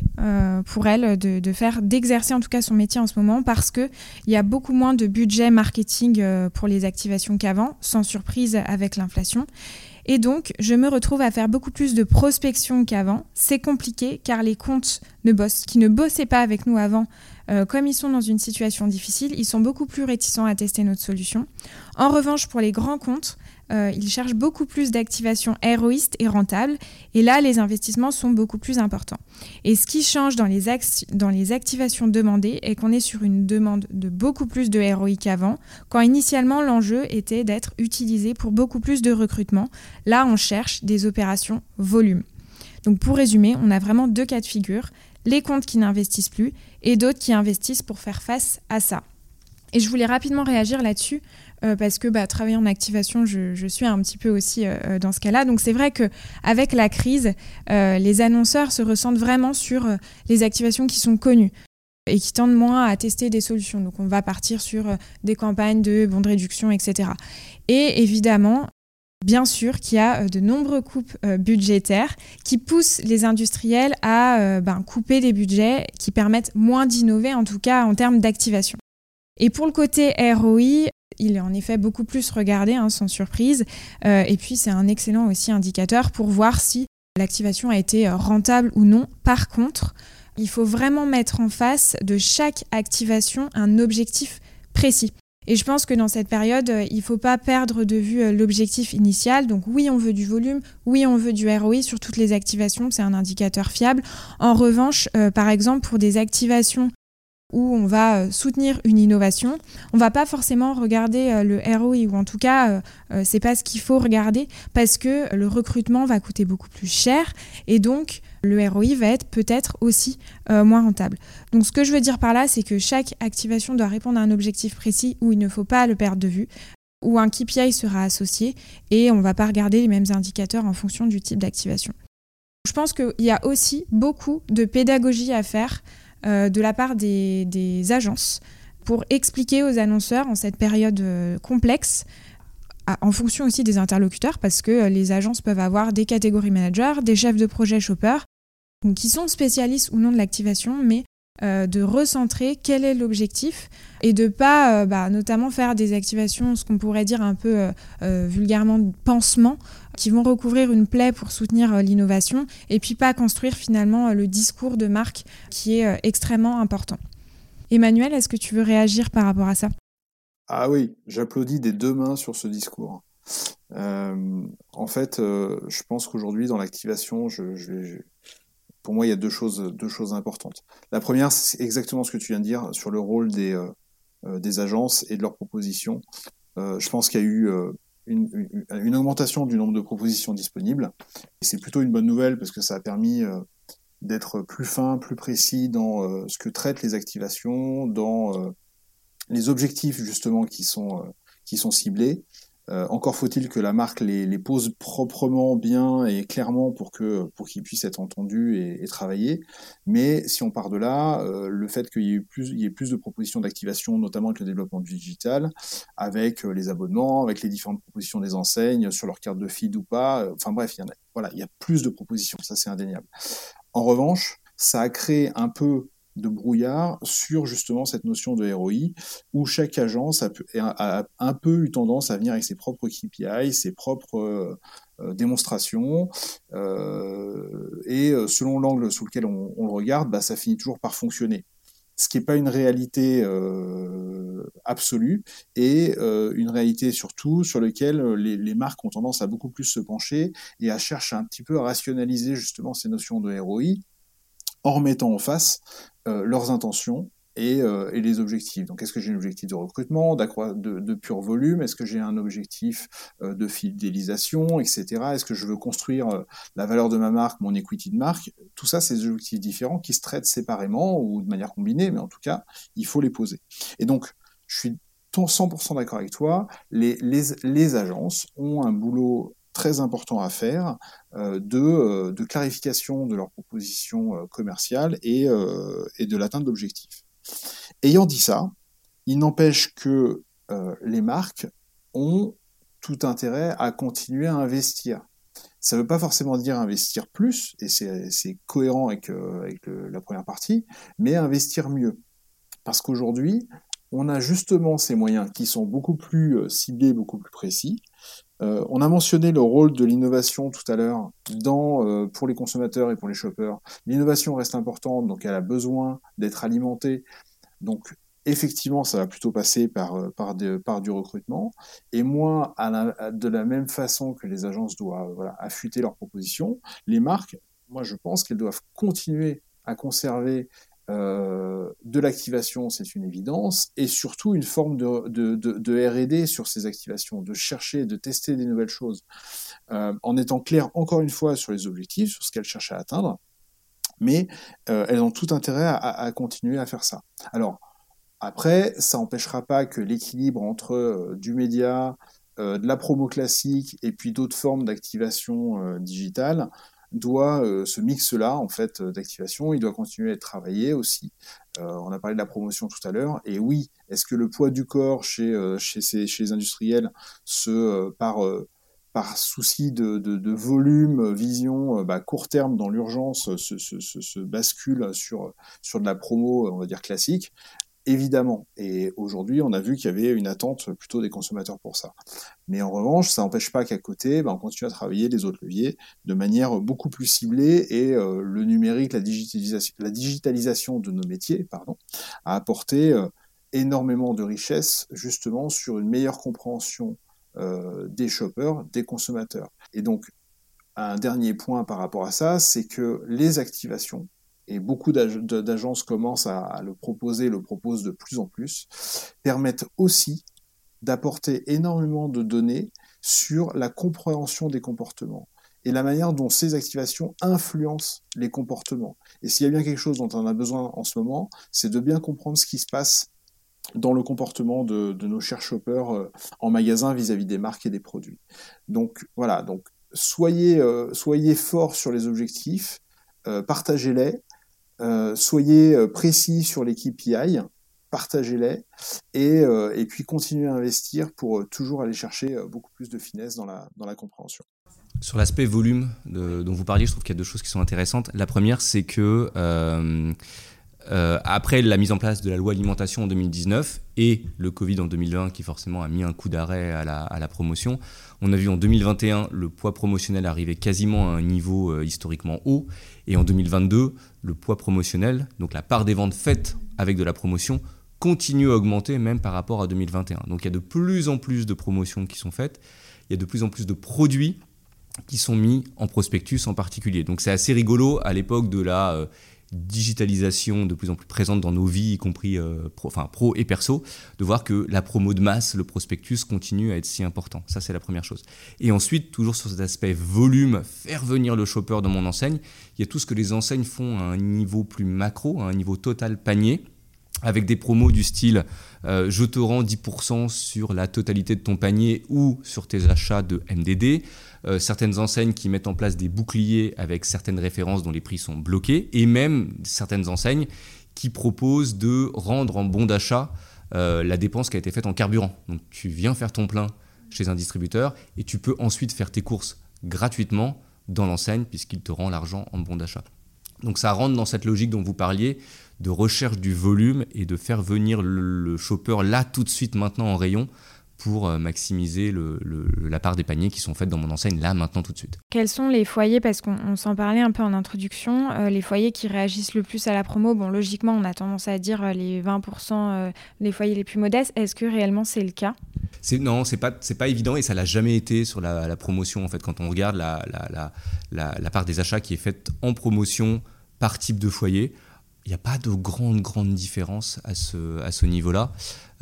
pour elle de, faire, d'exercer en tout cas son métier en ce moment parce qu'il y a beaucoup moins de budget marketing pour les activations qu'avant, sans surprise avec l'inflation. Et donc, je me retrouve à faire beaucoup plus de prospection qu'avant. C'est compliqué car les comptes qui ne bossaient pas avec nous avant, comme ils sont dans une situation difficile, ils sont beaucoup plus réticents à tester notre solution. En revanche, pour les grands comptes, euh, ils cherchent beaucoup plus d'activation héroïste et rentable. Et là, les investissements sont beaucoup plus importants. Et ce qui change dans les, dans les activations demandées est qu'on est sur une demande de beaucoup plus de ROI qu'avant, quand initialement l'enjeu était d'être utilisé pour beaucoup plus de recrutement. Là, on cherche des opérations volume. Donc pour résumer, on a vraiment deux cas de figure, les comptes qui n'investissent plus et d'autres qui investissent pour faire face à ça. Et je voulais rapidement réagir là-dessus euh, parce que bah, travailler en activation, je, suis un petit peu aussi euh, euh, dans ce cas-là. Donc c'est vrai qu'avec la crise, les annonceurs se ressentent vraiment sur les activations qui sont connues et qui tendent moins à tester des solutions. Donc on va partir sur des campagnes de bons de réduction, etc. Et évidemment, bien sûr qu'il y a de nombreux coupes budgétaires qui poussent les industriels à ben, couper des budgets qui permettent moins d'innover, en tout cas en termes d'activation. Et pour le côté ROI, il est en effet beaucoup plus regardé, hein, sans surprise. Euh, et puis, c'est un excellent aussi indicateur pour voir si l'activation a été euh, rentable ou non. Par contre, il faut vraiment mettre en face de chaque activation un objectif précis. Et je pense que dans cette période, euh, il ne faut pas perdre de vue l'objectif initial. Donc oui, on veut du volume, oui, on veut du ROI sur toutes les activations, c'est un indicateur fiable. En revanche, par exemple, pour des activations où on va euh, soutenir une innovation, on va pas forcément regarder euh, le ROI ou en tout cas euh, c'est pas ce qu'il faut regarder parce que le recrutement va coûter beaucoup plus cher et donc le ROI va être peut-être aussi moins rentable. Donc ce que je veux dire par là, c'est que chaque activation doit répondre à un objectif précis où il ne faut pas le perdre de vue où un KPI sera associé et on ne va pas regarder les mêmes indicateurs en fonction du type d'activation. Je pense qu'il y a aussi beaucoup de pédagogie à faire de la part des, agences pour expliquer aux annonceurs en cette période euh, complexe en fonction aussi des interlocuteurs, parce que euh, les agences peuvent avoir des catégories managers, des chefs de projet shoppers, qui sont spécialistes ou non de l'activation, mais de recentrer quel est l'objectif et de pas bah, notamment faire des activations, ce qu'on pourrait dire un peu vulgairement pansement, qui vont recouvrir une plaie pour soutenir euh, l'innovation et puis pas construire finalement euh, le discours de marque qui est euh, extrêmement important. Emmanuel, est-ce que tu veux réagir par rapport à ça? Ah oui, j'applaudis des deux mains sur ce discours. en fait, je pense qu'aujourd'hui, dans l'activation, pour moi, il y a deux choses, importantes. La première, c'est exactement ce que tu viens de dire sur le rôle des agences et de leurs propositions. je pense qu'il y a eu une, augmentation du nombre de propositions disponibles. Et c'est plutôt une bonne nouvelle parce que ça a permis euh, d'être plus fin, plus précis dans euh, ce que traitent les activations, dans euh, les objectifs justement qui sont, qui sont ciblés. Euh, encore faut-il que la marque les, les, pose proprement, bien et clairement pour que pour qu'ils puissent être entendus et, et, travailler. Mais si on part de là, euh, le fait qu'il y ait plus, il y ait plus de propositions d'activation, notamment avec le développement du digital, avec euh, les abonnements, avec les différentes propositions des enseignes sur leur carte de feed ou pas. Enfin bref, il y en a, voilà, il y a plus de propositions, ça c'est indéniable. En revanche, ça a créé un peu de brouillard sur justement cette notion de ROI, où chaque agence a, un peu eu tendance à venir avec ses propres KPI, ses propres euh, euh, démonstrations, euh, et selon l'angle sous lequel on, le regarde, bah, ça finit toujours par fonctionner. Ce qui n'est pas une réalité absolue, et une réalité surtout sur laquelle les, les, marques ont tendance à beaucoup plus se pencher et à chercher un petit peu à rationaliser justement ces notions de ROI en remettant en face leurs intentions et, euh, et, les objectifs. Donc, est-ce que j'ai un objectif de recrutement, de, de pur volume? Est-ce que j'ai un objectif euh, de fidélisation, etc. Est-ce que je veux construire la valeur de ma marque, mon equity de marque? Tout ça, c'est des objectifs différents qui se traitent séparément ou de manière combinée, mais en tout cas, il faut les poser. Et donc, je suis 100% d'accord avec toi, les agences ont un boulot très important à faire euh, de, euh, de, clarification de leurs propositions euh, commerciales et, et de l'atteinte d'objectifs. Ayant dit ça, il n'empêche que les marques ont tout intérêt à continuer à investir. Ça ne veut pas forcément dire investir plus, et c'est cohérent avec, avec la première partie, mais investir mieux. Parce qu'aujourd'hui, on a justement ces moyens qui sont beaucoup plus ciblés, beaucoup plus précis, euh, on a mentionné le rôle de l'innovation tout à l'heure euh, pour les consommateurs et pour les shoppers. L'innovation reste importante, donc elle a besoin d'être alimentée. Donc effectivement, ça va plutôt passer par euh, du recrutement. Et moi, de la même façon que les agences doivent affûter leurs propositions, les marques, moi je pense qu'elles doivent continuer à conserver euh, de l'activation, c'est une évidence, et surtout une forme de, R&D sur ces activations, de chercher, de tester des nouvelles choses, euh, en étant clair encore une fois sur les objectifs, sur ce qu'elles cherchent à atteindre, mais euh, elles ont tout intérêt à, à, continuer à faire ça. Alors après, ça n'empêchera pas que l'équilibre entre du média, de la promo classique et puis d'autres formes d'activation digitale doit, euh, ce mix-là, en fait, euh, d'activation, il doit continuer à être travaillé aussi. Euh, on a parlé de la promotion tout à l'heure, et oui, est-ce que le poids du corps chez, les industriels, se, par, par souci de, volume, vision, bah, court terme dans l'urgence, se, bascule sur, sur de la promo, on va dire classique évidemment. Et aujourd'hui, on a vu qu'il y avait une attente plutôt des consommateurs pour ça. Mais en revanche, ça n'empêche pas qu'à côté, ben, on continue à travailler les autres leviers de manière beaucoup plus ciblée et euh, le numérique, la digitalisation, de nos métiers, pardon, a apporté euh, énormément de richesse justement sur une meilleure compréhension euh, des shoppers, des consommateurs. Et donc, un dernier point par rapport à ça, c'est que les activations et beaucoup d'agences commencent à, le proposer, le proposent de plus en plus, permettent aussi d'apporter énormément de données sur la compréhension des comportements et la manière dont ces activations influencent les comportements. Et s'il y a bien quelque chose dont on a besoin en ce moment, c'est de bien comprendre ce qui se passe dans le comportement de, nos chers shoppers euh, en magasin vis-à-vis des marques et des produits. Donc voilà, donc soyez, euh, soyez forts sur les objectifs, euh, partagez-les, euh, soyez euh, précis sur les KPI, partagez-les et, euh, et, puis continuez à investir pour toujours aller chercher beaucoup plus de finesse dans la, dans la compréhension. Sur l'aspect volume dont vous parliez, je trouve qu'il y a deux choses qui sont intéressantes. La première, c'est que après la mise en place de la loi alimentation en 2019 et le Covid en 2020 qui forcément a mis un coup d'arrêt à la, promotion, on a vu en 2021 le poids promotionnel arriver quasiment à un niveau euh, historiquement haut et en 2022 le poids promotionnel, donc la part des ventes faites avec de la promotion, continue à augmenter même par rapport à 2021. Donc il y a de plus en plus de promotions qui sont faites, il y a de plus en plus de produits qui sont mis en prospectus en particulier. Donc c'est assez rigolo à l'époque de la... Euh, digitalisation de plus en plus présente dans nos vies, y compris euh, pro, enfin, pro et perso, de voir que la promo de masse, le prospectus continue à être si important. Ça, c'est la première chose. Et ensuite, toujours sur cet aspect volume, faire venir le shopper dans mon enseigne, il y a tout ce que les enseignes font à un niveau plus macro, à un niveau total panier avec des promos du style euh, je te rends 10% sur la totalité de ton panier ou sur tes achats de MDD, euh, certaines enseignes qui mettent en place des boucliers avec certaines références dont les prix sont bloqués, et même certaines enseignes qui proposent de rendre en bon d'achat euh, la dépense qui a été faite en carburant. Donc tu viens faire ton plein chez un distributeur et tu peux ensuite faire tes courses gratuitement dans l'enseigne puisqu'il te rend l'argent en bon d'achat. Donc ça rentre dans cette logique dont vous parliez de recherche du volume et de faire venir le, shopper là tout de suite maintenant en rayon pour euh, maximiser le, la part des paniers qui sont faites dans mon enseigne là maintenant tout de suite. Quels sont les foyers, parce qu'on s'en parlait un peu en introduction, euh, les foyers qui réagissent le plus à la promo? Bon, logiquement, on a tendance à dire euh, les 20% les foyers les plus modestes. Est-ce que réellement c'est le cas? Non, c'est pas c'est pas évident et ça l'a jamais été sur la, la, promotion en fait. Quand on regarde la, la, la, part des achats qui est faite en promotion par type de foyer, il n'y a pas de grande, grande différence à ce, à ce niveau-là.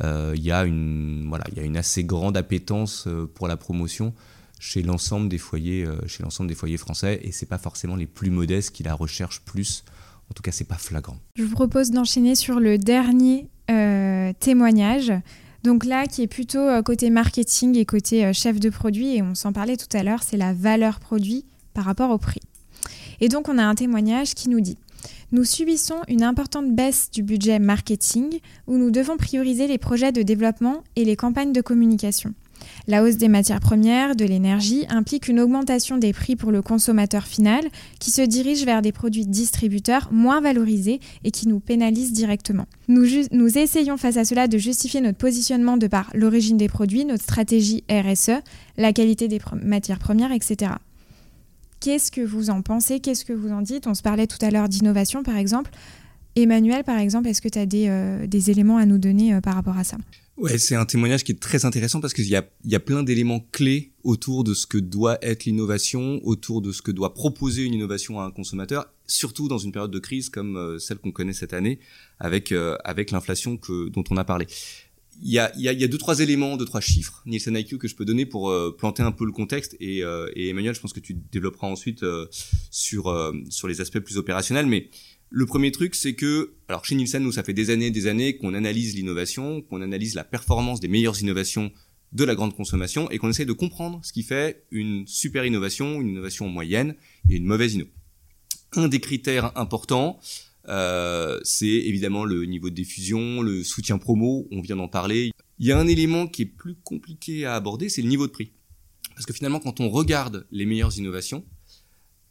Euh, il, y a une, voilà, il y a une assez grande appétence euh, pour la promotion chez l'ensemble des foyers, euh, des foyers français, et c'est pas forcément les plus modestes qui la recherchent plus. En tout cas, c'est pas flagrant. Je vous propose d'enchaîner sur le dernier témoignage Donc là, qui est plutôt euh, côté marketing et côté euh, chef de produit, et on s'en parlait tout à l'heure, c'est la valeur produit par rapport au prix. Et donc on a un témoignage qui nous dit Nous subissons une importante baisse du budget marketing où nous devons prioriser les projets de développement et les campagnes de communication. La hausse des matières premières, de l'énergie, implique une augmentation des prix pour le consommateur final qui se dirige vers des produits distributeurs moins valorisés et qui nous pénalisent directement. Nous, essayons face à cela de justifier notre positionnement de par l'origine des produits, notre stratégie RSE, la qualité des matières premières, etc. Qu'est-ce que vous en pensez Qu'est-ce que vous en dites On se parlait tout à l'heure d'innovation, par exemple. Emmanuel, par exemple, est-ce que tu as des, euh, des, éléments à nous donner euh, par rapport à ça? Ouais, c'est un témoignage qui est très intéressant parce qu'il y a, y a plein d'éléments clés autour de ce que doit être l'innovation, autour de ce que doit proposer une innovation à un consommateur, surtout dans une période de crise comme euh, celle qu'on connaît cette année avec avec l'inflation dont on a parlé. Il y a, y, a, y a deux trois éléments, deux trois chiffres Nielsen IQ que je peux donner pour planter un peu le contexte et, et Emmanuel, je pense que tu développeras ensuite sur sur les aspects plus opérationnels, mais le premier truc, c'est que, alors chez Nielsen, nous, ça fait des années des années qu'on analyse l'innovation, qu'on analyse la performance des meilleures innovations de la grande consommation et qu'on essaie de comprendre ce qui fait une super innovation, une innovation moyenne et une mauvaise inno. Un des critères importants, euh, c'est évidemment le niveau de diffusion, le soutien promo, on vient d'en parler. Il y a un élément qui est plus compliqué à aborder, c'est le niveau de prix. Parce que finalement, quand on regarde les meilleures innovations,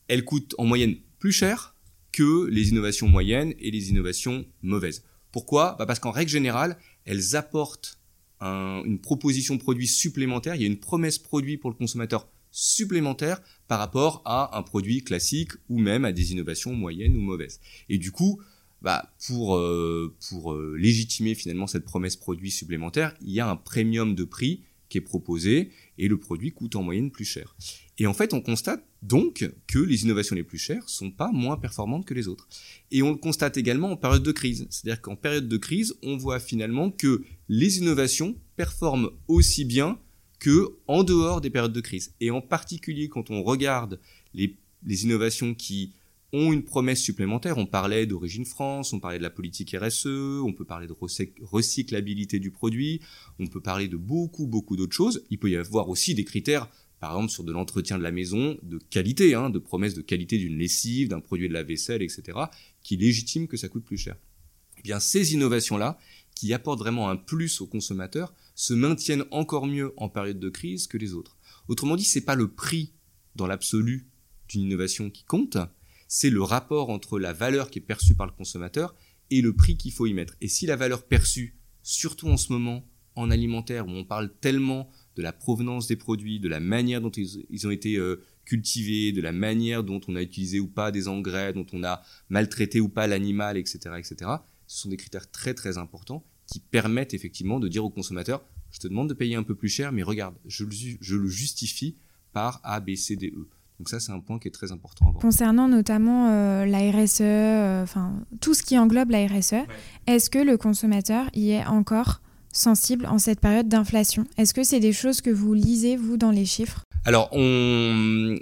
elles coûtent en moyenne plus cher que les innovations moyennes et les innovations mauvaises. Pourquoi? Bah Parce qu'en règle générale, elles apportent une proposition produit supplémentaire, il y a une promesse produit pour le consommateur supplémentaire par rapport à un produit classique ou même à des innovations moyennes ou mauvaises. Et du coup, bah, pour, euh, euh, légitimer finalement cette promesse produit supplémentaire, il y a un premium de prix qui est proposé et le produit coûte en moyenne plus cher. Et en fait, on constate donc que les innovations les plus chères sont pas moins performantes que les autres. Et on le constate également en période de crise. C'est-à-dire qu'en période de crise, on voit finalement que les innovations performent aussi bien que en dehors des périodes de crise. Et en particulier quand on regarde les, innovations qui ont une promesse supplémentaire. On parlait d'origine France, on parlait de la politique RSE, on peut parler de recyclabilité du produit, on peut parler de beaucoup, beaucoup d'autres choses. Il peut y avoir aussi des critères par exemple sur de l'entretien de la maison, de qualité, hein, de promesses de qualité d'une lessive, d'un produit de la vaisselle, etc., qui légitiment que ça coûte plus cher. Eh bien, ces innovations-là, qui apportent vraiment un plus aux consommateurs, se maintiennent encore mieux en période de crise que les autres. Autrement dit, c'est pas le prix dans l'absolu d'une innovation qui compte, c'est le rapport entre la valeur qui est perçue par le consommateur et le prix qu'il faut y mettre. Et si la valeur perçue, surtout en ce moment, en alimentaire, où on parle tellement de la provenance des produits, de la manière dont ils, ont été euh, cultivés, de la manière dont on a utilisé ou pas des engrais, dont on a maltraité ou pas l'animal, etc., etc. Ce sont des critères très très importants qui permettent effectivement de dire au consommateur je te demande de payer un peu plus cher, mais regarde, je le, justifie par A, B, C, D, E. Donc ça, c'est un point qui est très important. Concernant notamment euh, la RSE, euh, enfin tout ce qui englobe la RSE, est-ce que le consommateur y est encore sensible en cette période d'inflation? Est-ce que c'est des choses que vous lisez, vous, dans les chiffres? Alors, on...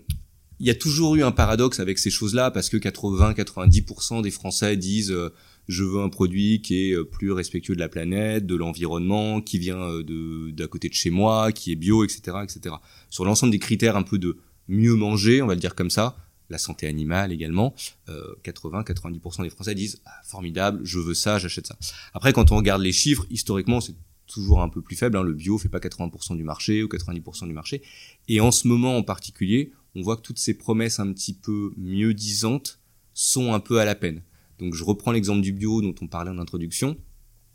il y a toujours eu un paradoxe avec ces choses-là, parce que 80-90% des Français disent euh, je veux un produit qui est euh, plus respectueux de la planète, de l'environnement, qui vient euh, d'à côté de chez moi, qui est bio, etc., etc. Sur l'ensemble des critères un peu de mieux manger, on va le dire comme ça, la santé animale également, 80-90% des Français disent ah, formidable, je veux ça, j'achète ça. Après, quand on regarde les chiffres, historiquement, c'est toujours un peu plus faible. Hein. Le bio fait pas 80% du marché ou 90% du marché. Et en ce moment en particulier, on voit que toutes ces promesses un petit peu mieux disantes sont un peu à la peine. Donc je reprends l'exemple du bio dont on parlait en introduction.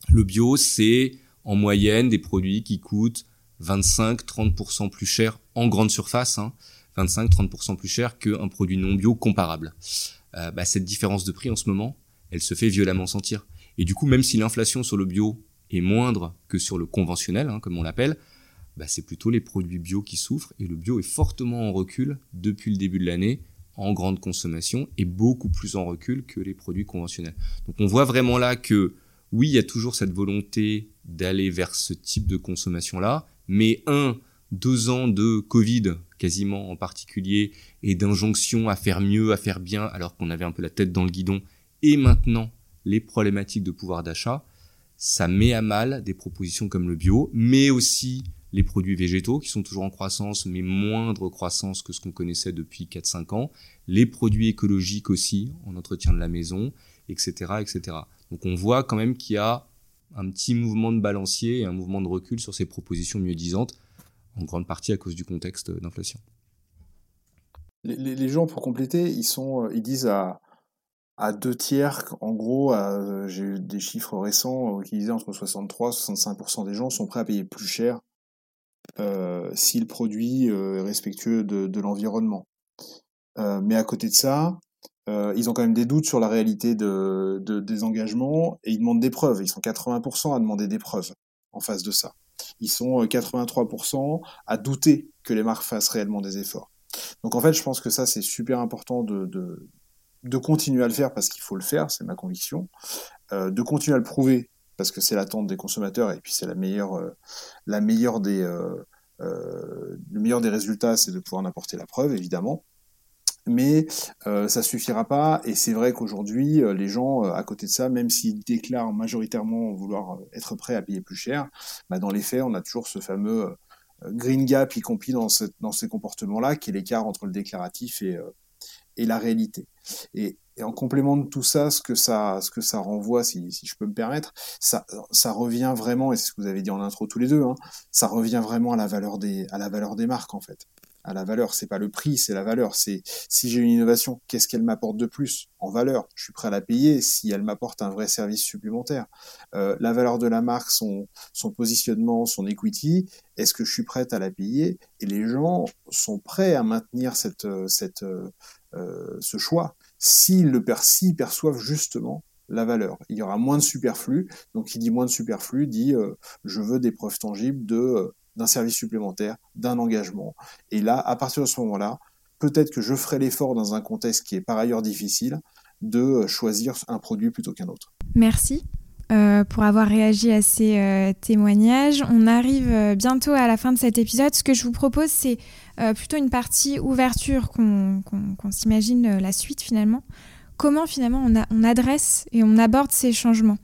Le bio, c'est en moyenne des produits qui coûtent 25-30% plus cher en grande surface. Hein. 25-30% plus cher qu'un produit non bio comparable. Euh, bah, cette différence de prix en ce moment, elle se fait violemment sentir. Et du coup, même si l'inflation sur le bio est moindre que sur le conventionnel, hein, comme on l'appelle, bah, c'est plutôt les produits bio qui souffrent. Et le bio est fortement en recul depuis le début de l'année en grande consommation et beaucoup plus en recul que les produits conventionnels. Donc on voit vraiment là que oui, il y a toujours cette volonté d'aller vers ce type de consommation-là, mais un, deux ans de Covid quasiment en particulier et d'injonction à faire mieux, à faire bien alors qu'on avait un peu la tête dans le guidon et maintenant les problématiques de pouvoir d'achat, ça met à mal des propositions comme le bio, mais aussi les produits végétaux qui sont toujours en croissance, mais moindre croissance que ce qu'on connaissait depuis 4-5 ans, les produits écologiques aussi en entretien de la maison, etc., etc. Donc on voit quand même qu'il y a un petit mouvement de balancier et un mouvement de recul sur ces propositions mieux disantes, en grande partie à cause du contexte d'inflation. Les, gens, pour compléter, ils, sont, ils disent à, à deux tiers, en gros, j'ai eu des chiffres récents qui disaient entre 63 et 65% des gens sont prêts à payer plus cher euh, si le produit euh, est respectueux de, l'environnement. Euh, mais à côté de ça, ils ont quand même des doutes sur la réalité de, des engagements et ils demandent des preuves. Ils sont 80% à demander des preuves en face de ça. Ils sont 83% à douter que les marques fassent réellement des efforts. Donc en fait, je pense que ça, c'est super important de, continuer à le faire parce qu'il faut le faire, c'est ma conviction, de continuer à le prouver parce que c'est l'attente des consommateurs et puis c'est la meilleure, euh, la meilleure des, euh, euh, le meilleur des résultats, c'est de pouvoir en apporter la preuve, évidemment. Mais euh, ça suffira pas, et c'est vrai qu'aujourd'hui, les gens, à côté de ça, même s'ils déclarent majoritairement vouloir être prêts à payer plus cher, bah dans les faits, on a toujours ce fameux green gap, y compris dans, dans ces comportements-là, qui est l'écart entre le déclaratif et, et la réalité. Et, en complément de tout ça, ce que ça, ce que ça renvoie, si, je peux me permettre, ça, revient vraiment, et c'est ce que vous avez dit en intro tous les deux, hein, ça revient vraiment à la valeur des, à la valeur des marques en fait à la valeur. C'est pas le prix, c'est la valeur. C'est si j'ai une innovation, qu'est-ce qu'elle m'apporte de plus en valeur? Je suis prêt à la payer si elle m'apporte un vrai service supplémentaire. Euh, la valeur de la marque, son, son positionnement, son equity, est-ce que je suis prête à la payer? Et les gens sont prêts à maintenir cette, cette, euh, ce choix s'ils le perçoivent justement la valeur. Il y aura moins de superflu. Donc, qui dit moins de superflu dit euh, je veux des preuves tangibles de euh, d'un service supplémentaire, d'un engagement. Et là, à partir de ce moment-là, peut-être que je ferai l'effort dans un contexte qui est par ailleurs difficile de euh, choisir un produit plutôt qu'un autre. Merci. Pour avoir réagi à ces témoignages. On arrive bientôt à la fin de cet épisode. Ce que je vous propose, c'est plutôt une partie ouverture, qu'on s'imagine la suite finalement comment finalement on, adresse et on aborde ces changements?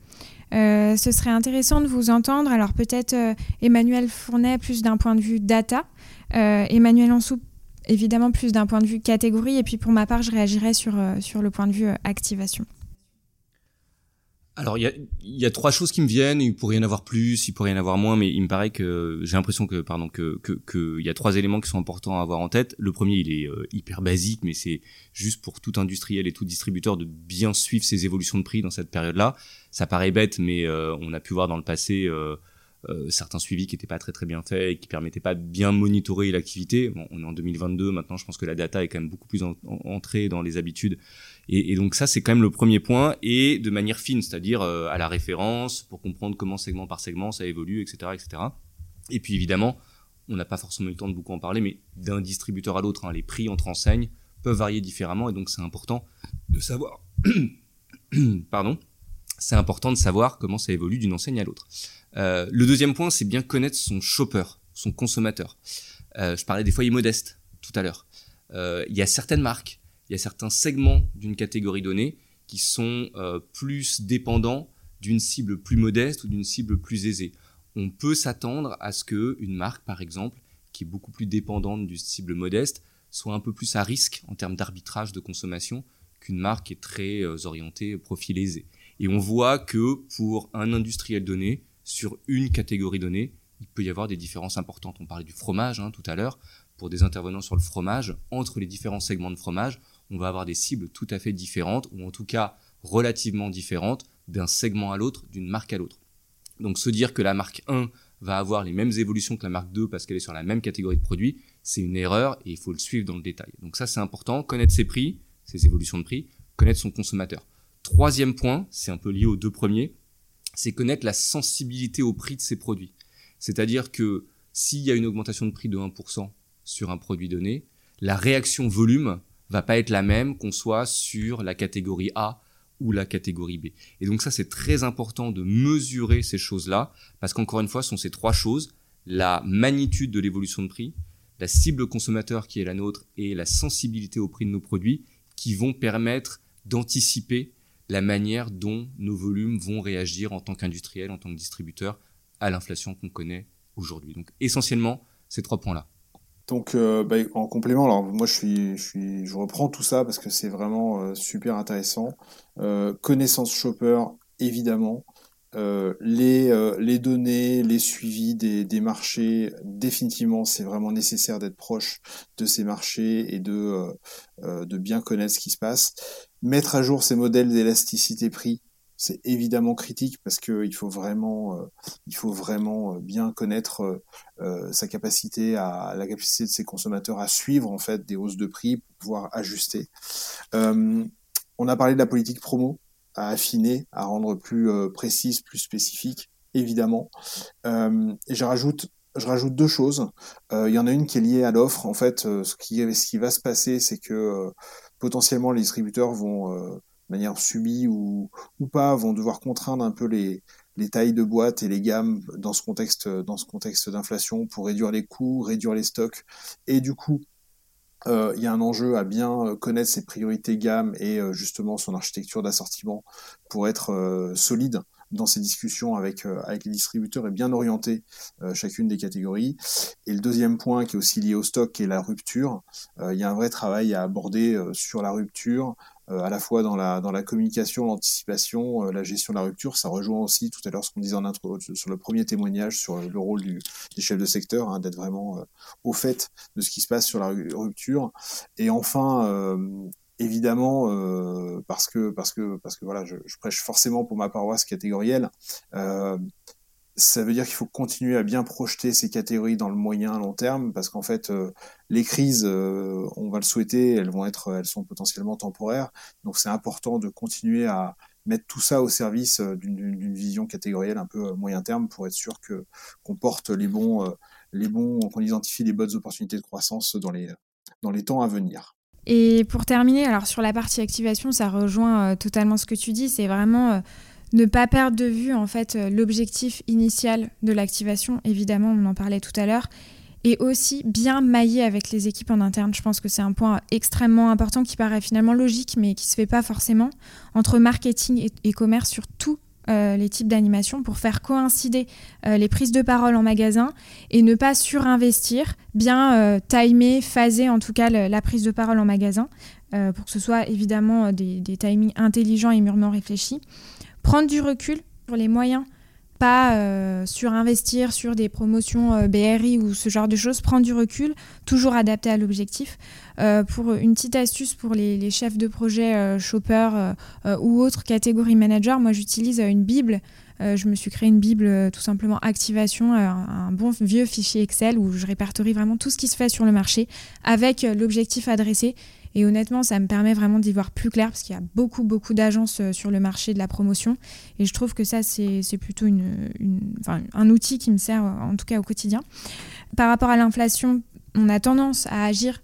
Euh, ce serait intéressant de vous entendre. Alors peut-être euh, Emmanuel Fournet plus d'un point de vue data, euh, Emmanuel Ansou évidemment plus d'un point de vue catégorie, et puis pour ma part je réagirais sur, sur le point de vue activation. Alors il y a, y a, trois choses qui me viennent. Il pourrait y en avoir plus, il pourrait y en avoir moins, mais il me paraît que j'ai l'impression que pardon que que qu'il y a trois éléments qui sont importants à avoir en tête. Le premier, il est euh, hyper basique, mais c'est juste pour tout industriel et tout distributeur de bien suivre ces évolutions de prix dans cette période-là. Ça paraît bête, mais euh, on a pu voir dans le passé. Euh, euh, certains suivis qui n'étaient pas très très bien faits et qui permettaient pas de bien monitorer l'activité. Bon, on est en 2022 maintenant, je pense que la data est quand même beaucoup plus entrée dans les habitudes. Et, donc ça, c'est quand même le premier point, et de manière fine, c'est-à-dire euh, à la référence, pour comprendre comment segment par segment ça évolue, etc. etc. Et puis évidemment, on n'a pas forcément eu le temps de beaucoup en parler, mais d'un distributeur à l'autre, hein, les prix entre enseignes peuvent varier différemment, et donc c'est important de savoir... Pardon c'est important de savoir comment ça évolue d'une enseigne à l'autre. Euh, le deuxième point, c'est bien connaître son shopper, son consommateur. Euh, je parlais des foyers modestes tout à l'heure. Il y a certaines marques, il y a certains segments d'une catégorie donnée qui sont plus dépendants d'une cible plus modeste ou d'une cible plus aisée. On peut s'attendre à ce que une marque, par exemple, qui est beaucoup plus dépendante d'une cible modeste, soit un peu plus à risque en termes d'arbitrage de consommation qu'une marque qui est très orientée profil aisé. Et on voit que pour un industriel donné, sur une catégorie donnée, il peut y avoir des différences importantes. On parlait du fromage hein, tout à l'heure. Pour des intervenants sur le fromage, entre les différents segments de fromage, on va avoir des cibles tout à fait différentes, ou en tout cas relativement différentes, d'un segment à l'autre, d'une marque à l'autre. Donc se dire que la marque 1 va avoir les mêmes évolutions que la marque 2 parce qu'elle est sur la même catégorie de produits, c'est une erreur et il faut le suivre dans le détail. Donc ça c'est important, connaître ses prix, ses évolutions de prix, connaître son consommateur. Troisième point, c'est un peu lié aux deux premiers, c'est connaître la sensibilité au prix de ces produits. C'est-à-dire que s'il y a une augmentation de prix de 1% sur un produit donné, la réaction volume va pas être la même qu'on soit sur la catégorie A ou la catégorie B. Et donc ça, c'est très important de mesurer ces choses-là, parce qu'encore une fois, ce sont ces trois choses, la magnitude de l'évolution de prix, la cible consommateur qui est la nôtre et la sensibilité au prix de nos produits qui vont permettre d'anticiper la manière dont nos volumes vont réagir en tant qu'industriel, en tant que distributeur, à l'inflation qu'on connaît aujourd'hui. Donc essentiellement, ces trois points-là. Donc, euh, bah, en complément, alors moi je suis, je suis, je reprends tout ça parce que c'est vraiment euh, super intéressant. Euh, connaissance shopper, évidemment. Euh, les, euh, les données, les suivis des, des marchés, définitivement, c'est vraiment nécessaire d'être proche de ces marchés et de, euh, de bien connaître ce qui se passe. Mettre à jour ces modèles d'élasticité prix, c'est évidemment critique parce que il faut vraiment, il faut vraiment bien connaître sa capacité à la capacité de ses consommateurs à suivre en fait des hausses de prix pour pouvoir ajuster. on a parlé de la politique promo à affiner, à rendre plus euh, précise, plus spécifique, évidemment. Euh, et je rajoute, je rajoute deux choses. Euh, il y en a une qui est liée à l'offre. En fait, ce qui, va se passer, c'est que potentiellement les distributeurs vont, manière subie ou, ou pas, vont devoir contraindre un peu les, les tailles de boîtes et les gammes dans ce contexte, dans ce contexte d'inflation pour réduire les coûts, réduire les stocks et du coup euh, il y a un enjeu à bien euh, connaître ses priorités gamme et euh, justement son architecture d'assortiment pour être solide dans ces discussions avec, avec les distributeurs et bien orienter chacune des catégories. Et le deuxième point qui est aussi lié au stock, qui est la rupture. il y a un vrai travail à aborder sur la rupture, à la fois dans la, dans la communication, l'anticipation, euh, la gestion de la rupture. Ça rejoint aussi tout à l'heure ce qu'on disait en intro sur le premier témoignage sur le rôle du, des chefs de secteur, hein, d'être vraiment euh, au fait de ce qui se passe sur la rupture. Et enfin, évidemment euh, parce que parce que parce que voilà je, je, prêche forcément pour ma paroisse catégorielle euh, ça veut dire qu'il faut continuer à bien projeter ces catégories dans le moyen long terme parce qu'en fait euh, les crises euh, on va le souhaiter elles vont être elles sont potentiellement temporaires donc c'est important de continuer à mettre tout ça au service euh, d'une vision catégorielle un peu moyen terme pour être sûr que qu'on porte les bons les bons qu'on identifie les bonnes opportunités de croissance dans les dans les temps à venir. Et pour terminer alors sur la partie activation ça rejoint totalement ce que tu dis c'est vraiment ne pas perdre de vue en fait euh, l'objectif initial de l'activation, évidemment, on en parlait tout à l'heure, et aussi bien mailler avec les équipes en interne. Je pense que c'est un point extrêmement important qui paraît finalement logique, mais qui se fait pas forcément entre marketing et, commerce sur tous euh, les types d'animation pour faire coïncider euh, les prises de parole en magasin et ne pas surinvestir, bien timer, phaser en tout cas la prise de parole en magasin pour que ce soit évidemment des, des timings intelligents et mûrement réfléchis prendre du recul sur les moyens, pas euh, surinvestir sur des promotions euh, BRI ou ce genre de choses, prendre du recul, toujours adapté à l'objectif. Euh, pour une petite astuce pour les, chefs de projet, shopper ou autres catégories manager, moi j'utilise une Bible. je me suis créé une Bible tout simplement activation, un bon vieux fichier Excel où je répertorie vraiment tout ce qui se fait sur le marché avec l'objectif adressé et honnêtement, ça me permet vraiment d'y voir plus clair parce qu'il y a beaucoup, beaucoup d'agences euh, sur le marché de la promotion. Et je trouve que ça, c'est plutôt un outil qui me sert, en tout cas au quotidien. Par rapport à l'inflation, on a tendance à agir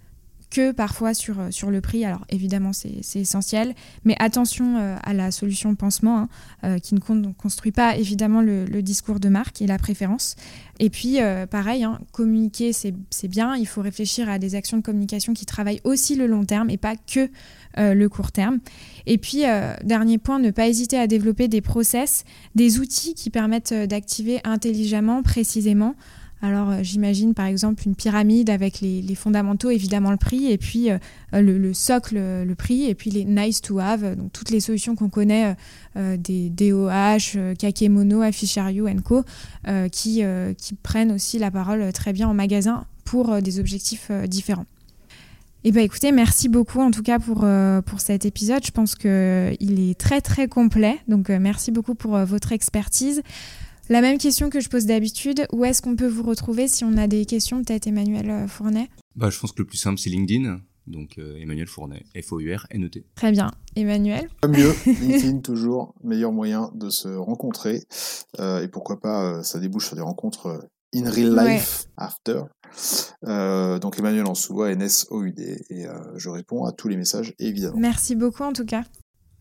que parfois sur, euh, sur le prix. Alors évidemment, c'est essentiel, mais attention euh, à la solution pansement, hein, euh, qui ne construit pas évidemment le, discours de marque et la préférence. Et puis, pareil, hein, communiquer, c'est bien. Il faut réfléchir à des actions de communication qui travaillent aussi le long terme et pas que le court terme. Et puis, dernier point, ne pas hésiter à développer des process, des outils qui permettent d'activer intelligemment, précisément, alors euh, j'imagine par exemple une pyramide avec les, fondamentaux, évidemment le prix, et puis euh, le, socle, le prix, et puis les nice to have, donc toutes les solutions qu'on connaît euh, des DOH, Kakemono, Affichario Co, qui, prennent aussi la parole très bien en magasin pour des objectifs différents. Eh bien écoutez, merci beaucoup en tout cas pour, pour cet épisode. Je pense qu'il est très très complet. Donc merci beaucoup pour votre expertise. La même question que je pose d'habitude, où est-ce qu'on peut vous retrouver si on a des questions, peut-être Emmanuel euh, Fournet? Bah, Je pense que le plus simple, c'est LinkedIn. Donc euh, Emmanuel Fournet, F-O-U-R-N-E-T. Très bien. Emmanuel? Pas mieux, LinkedIn toujours, meilleur moyen de se rencontrer. Euh, et pourquoi pas, ça débouche sur des rencontres in real life after. donc Emmanuel en sous N-S-O-U-D. Et je réponds à tous les messages, évidemment. Merci beaucoup en tout cas.